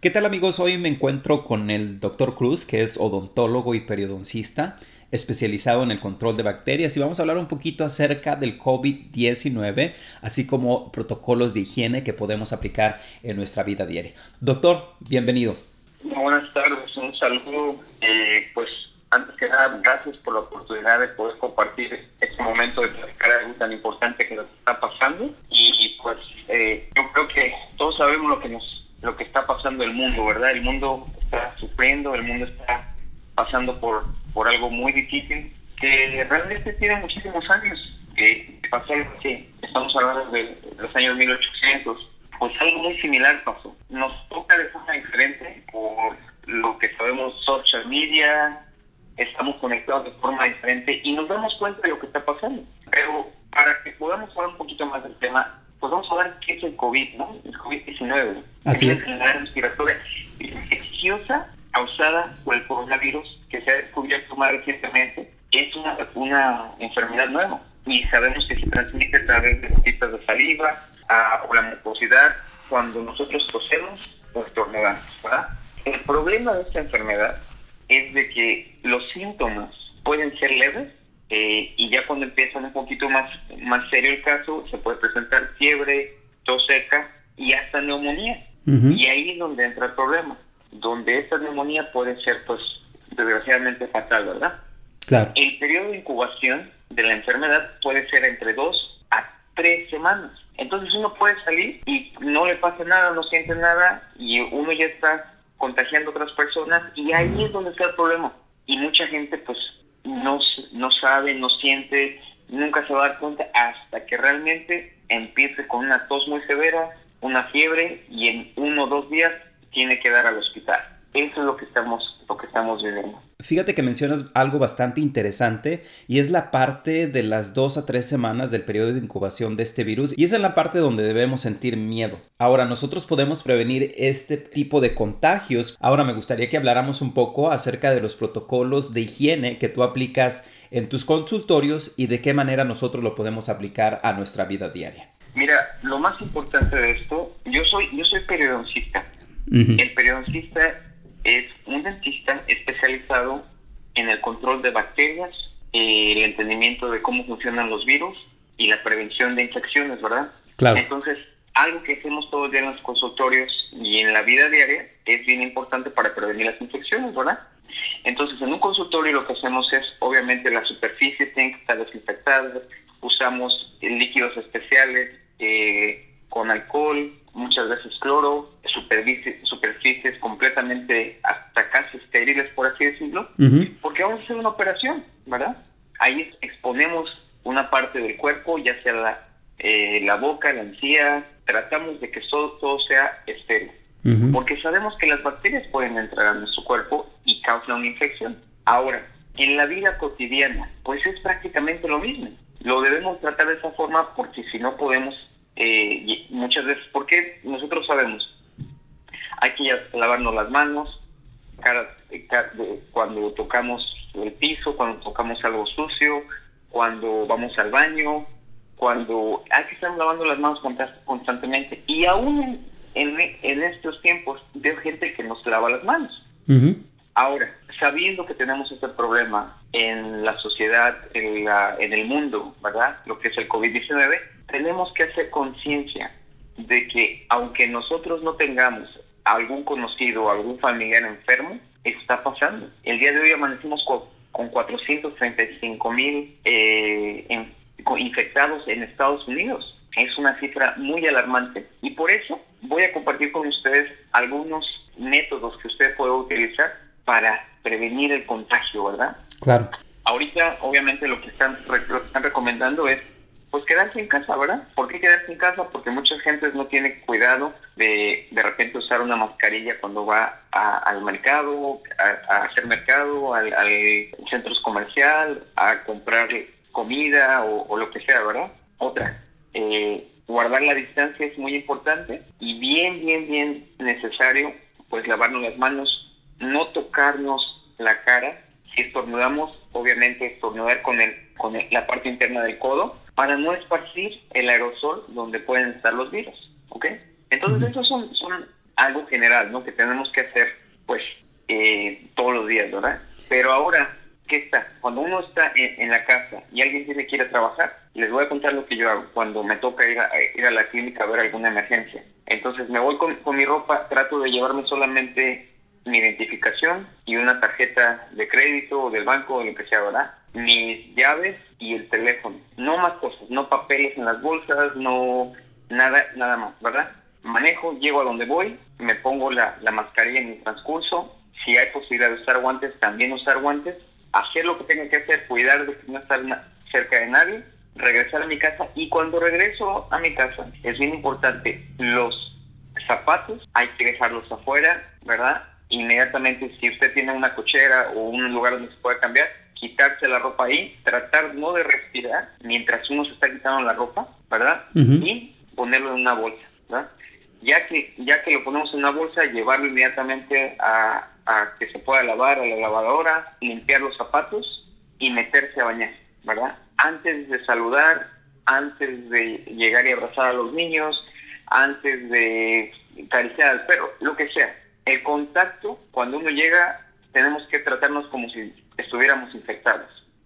¿Qué tal amigos? Hoy me encuentro con el Dr. Cruz, que es odontólogo y periodoncista especializado en el control de bacterias y vamos a hablar un poquito acerca del COVID-19, así como protocolos de higiene que podemos aplicar en nuestra vida diaria. Doctor, bienvenido. Buenas tardes, un saludo. Eh, pues antes que nada, gracias por la oportunidad de poder compartir este momento de platicar algo tan importante que nos está pasando. Y pues eh, yo creo que todos sabemos lo que nos lo que está pasando el mundo, ¿verdad? El mundo está sufriendo, el mundo está pasando por, por algo muy difícil que realmente tiene muchísimos años que pasó algo así. Estamos hablando de los años 1800. Pues algo muy similar pasó. Nos toca de forma diferente por lo que sabemos social media, estamos conectados de forma diferente y nos damos cuenta de lo que está pasando. Pero para que podamos hablar un poquito más del tema, pues vamos a ver qué es el COVID, ¿no? El COVID-19. Así es. La respiratoria infecciosa causada por el coronavirus que se ha descubierto más recientemente. Es una, una enfermedad nueva y sabemos que se transmite a través de gotitas de saliva a, o la mucosidad cuando nosotros tosemos o estornudamos, ¿verdad? El problema de esta enfermedad es de que los síntomas pueden ser leves eh, y ya cuando empiezan un poquito más, más serio el caso, se puede presentar fiebre, tos seca y hasta neumonía. Y ahí es donde entra el problema, donde esta neumonía puede ser, pues, desgraciadamente fatal, ¿verdad? Claro. El periodo de incubación de la enfermedad puede ser entre dos a tres semanas. Entonces uno puede salir y no le pasa nada, no siente nada y uno ya está contagiando a otras personas y ahí es donde está el problema. Y mucha gente pues no, no sabe, no siente, nunca se va a dar cuenta hasta que realmente empiece con una tos muy severa, una fiebre y en uno o dos días tiene que dar al hospital. Eso es lo que estamos, lo que estamos viviendo. Fíjate que mencionas algo bastante interesante y es la parte de las dos a tres semanas del periodo de incubación de este virus y esa es la parte donde debemos sentir miedo. Ahora, nosotros podemos prevenir este tipo de contagios. Ahora me gustaría que habláramos un poco acerca de los protocolos de higiene que tú aplicas en tus consultorios y de qué manera nosotros lo podemos aplicar a nuestra vida diaria. Mira, lo más importante de esto, yo soy, yo soy periodoncista. El periodoncista es un dentista especializado en el control de bacterias, eh, el entendimiento de cómo funcionan los virus y la prevención de infecciones, ¿verdad? Claro. Entonces, algo que hacemos todos los días en los consultorios y en la vida diaria es bien importante para prevenir las infecciones, ¿verdad? Entonces, en un consultorio lo que hacemos es, obviamente, las superficies tienen que estar desinfectadas, usamos líquidos especiales eh, con alcohol, muchas veces cloro, superficies, superficies completamente hasta casi estériles, por así decirlo, porque vamos a hacer una operación, ¿verdad? Ahí exponemos una parte del cuerpo, ya sea la, eh, la boca, la encía, tratamos de que todo, todo sea estéril, porque sabemos que las bacterias pueden entrar a nuestro cuerpo y causan una infección. Ahora, en la vida cotidiana, pues es prácticamente lo mismo. Lo debemos tratar de esa forma porque si no podemos eh, muchas veces, porque nosotros sabemos, hay que lavarnos las manos cuando tocamos el piso, cuando tocamos algo sucio, cuando vamos al baño, cuando hay que estar lavando las manos constantemente. Y aún en, en, estos tiempos veo gente que nos lava las manos. Ahora, sabiendo que tenemos este problema en la sociedad, en, la, en el mundo, ¿verdad? Lo que es el COVID-19, tenemos que hacer conciencia de que aunque nosotros no tengamos algún conocido algún familiar enfermo, está pasando. El día de hoy amanecimos con, 435 mil eh, infectados en Estados Unidos. Es una cifra muy alarmante y por eso voy a compartir con ustedes algunos métodos que usted puede utilizar para prevenir el contagio, ¿verdad? Claro. Ahorita, obviamente, lo que están, lo que están recomendando es pues quedarse en casa, ¿verdad? ¿Por qué quedarse en casa? Porque muchas gentes no tienen cuidado de de repente usar una mascarilla cuando va al mercado, a, hacer mercado, al, centro comercial, a comprar comida o, lo que sea, ¿verdad? Otra, eh, guardar la distancia es muy importante y bien, bien, bien necesario, pues lavarnos las manos, no tocarnos la cara. Si estornudamos, obviamente estornudar con, el, con la parte interna del codo para no esparcir el aerosol donde pueden estar los virus, ¿ok? Entonces, esos son, son algo general, ¿no? Que tenemos que hacer, pues, eh, todos los días, ¿verdad? Pero ahora, ¿qué está? Cuando uno está en, la casa y alguien tiene que ir a trabajar, les voy a contar lo que yo hago cuando me toca ir a, ir a la clínica a ver alguna emergencia. Entonces me voy con, con mi ropa, trato de llevarme solamente mi identificación y una tarjeta de crédito o del banco o lo que sea, ¿verdad? Mis llaves y el teléfono. No más cosas, no papeles en las bolsas, no nada, nada más, ¿verdad? Manejo, llego a donde voy, me pongo la, la mascarilla en mi transcurso. Si hay posibilidad de usar guantes, también usar guantes. Hacer lo que tenga que hacer, cuidar de no estar cerca de nadie, regresar a mi casa. Y cuando regreso a mi casa, es bien importante, los zapatos hay que dejarlos afuera, ¿verdad? Inmediatamente, si usted tiene una cochera o un lugar donde se puede cambiar, quitarse la ropa ahí, tratar no de respirar mientras uno se está quitando la ropa, ¿verdad? Y ponerlo en una bolsa, ¿verdad? Ya que, ya que lo ponemos en una bolsa, llevarlo inmediatamente a, que se pueda lavar a la lavadora, limpiar los zapatos y meterse a bañar, ¿verdad? Antes de saludar, antes de llegar y abrazar a los niños, antes de acariciar al perro, lo que sea. El contacto, cuando uno llega, tenemos que tratarnos como si estuviéramos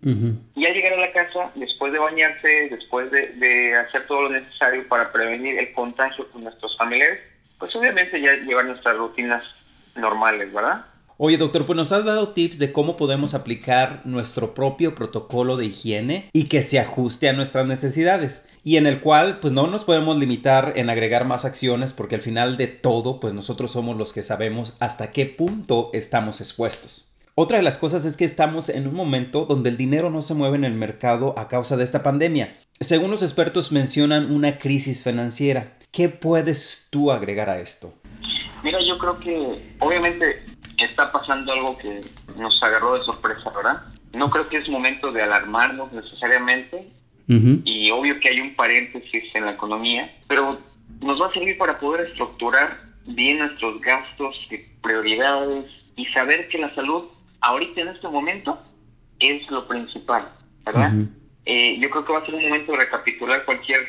Y al llegar a la casa, después de bañarse, después de, hacer todo lo necesario para prevenir el contagio con nuestros familiares, pues obviamente ya llevar nuestras rutinas normales, ¿verdad? Oye, doctor, pues nos has dado tips de cómo podemos aplicar nuestro propio protocolo de higiene y que se ajuste a nuestras necesidades y en el cual pues no nos podemos limitar en agregar más acciones porque al final de todo pues nosotros somos los que sabemos hasta qué punto estamos expuestos. Otra de las cosas es que estamos en un momento donde el dinero no se mueve en el mercado a causa de esta pandemia. Según los expertos mencionan una crisis financiera. ¿Qué puedes tú agregar a esto? Mira, yo creo que obviamente está pasando algo que nos agarró de sorpresa, ¿verdad? No creo que es momento de alarmarnos necesariamente y obvio que hay un paréntesis en la economía, pero nos va a servir para poder estructurar bien nuestros gastos y prioridades y saber que la salud ahorita en este momento es lo principal, ¿verdad? Eh, yo creo que va a ser un momento de recapitular cualquier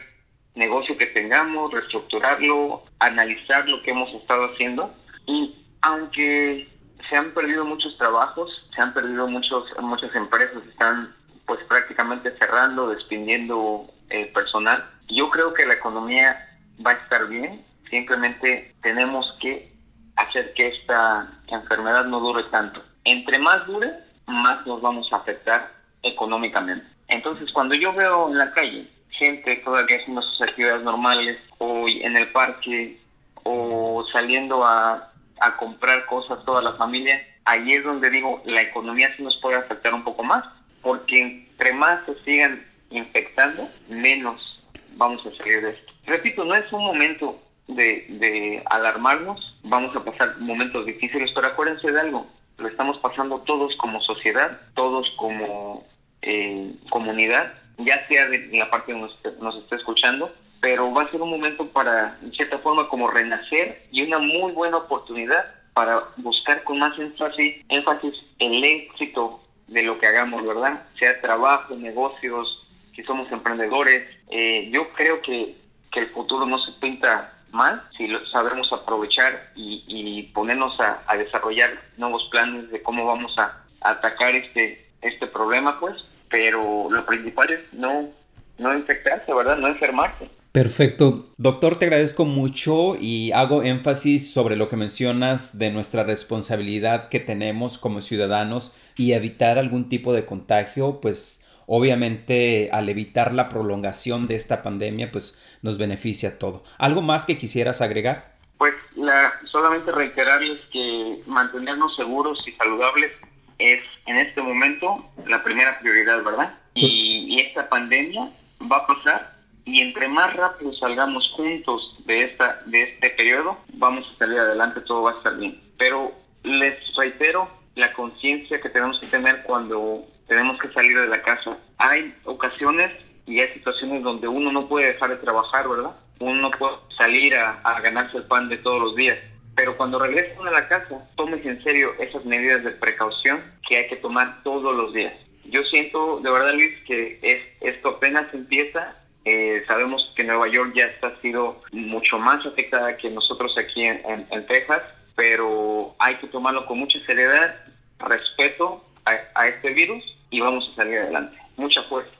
negocio que tengamos, reestructurarlo, analizar lo que hemos estado haciendo y aunque se han perdido muchos trabajos, se han perdido muchos muchas empresas están pues prácticamente cerrando, despidiendo eh, personal. Yo creo que la economía va a estar bien, simplemente tenemos que hacer que esta enfermedad no dure tanto entre más dure, más nos vamos a afectar económicamente. Entonces, cuando yo veo en la calle gente todavía haciendo sus actividades normales, o en el parque, o saliendo a, comprar cosas toda la familia, ahí es donde digo, la economía sí nos puede afectar un poco más, porque entre más se sigan infectando, menos vamos a salir de esto. Repito, no es un momento de, de alarmarnos, vamos a pasar momentos difíciles, pero acuérdense de algo, lo estamos pasando todos como sociedad, todos como eh, comunidad, ya sea de la parte donde nos, nos esté escuchando, pero va a ser un momento para, en cierta forma, como renacer y una muy buena oportunidad para buscar con más énfasis, énfasis el éxito de lo que hagamos, ¿verdad? Sea trabajo, negocios, si somos emprendedores. Eh, yo creo que, que el futuro no se pinta mal si sabemos aprovechar y, ponernos a, desarrollar nuevos planes de cómo vamos a, atacar este este problema pues pero lo principal es no no infectarse verdad no enfermarse Perfecto. Doctor, te agradezco mucho y hago énfasis sobre lo que mencionas de nuestra responsabilidad que tenemos como ciudadanos y evitar algún tipo de contagio, pues Obviamente, al evitar la prolongación de esta pandemia, pues nos beneficia todo. ¿Algo más que quisieras agregar? Pues la, solamente reiterarles que mantenernos seguros y saludables es en este momento la primera prioridad, ¿verdad? Y, y esta pandemia va a pasar y entre más rápido salgamos juntos de esta de este periodo, vamos a salir adelante, todo va a estar bien. Pero les reitero la conciencia que tenemos que tener cuando tenemos que salir de la casa. Hay ocasiones y hay situaciones donde uno no puede dejar de trabajar, ¿verdad? Uno no puede salir a, ganarse el pan de todos los días. Pero cuando regresen a la casa, tómese en serio esas medidas de precaución que hay que tomar todos los días. Yo siento de verdad, Luis, que es, esto apenas empieza Eh, sabemos que Nueva York ya está sido mucho más afectada que nosotros aquí en, Texas, pero hay que tomarlo con mucha seriedad, respeto a este virus y vamos a salir adelante. Mucha fuerza.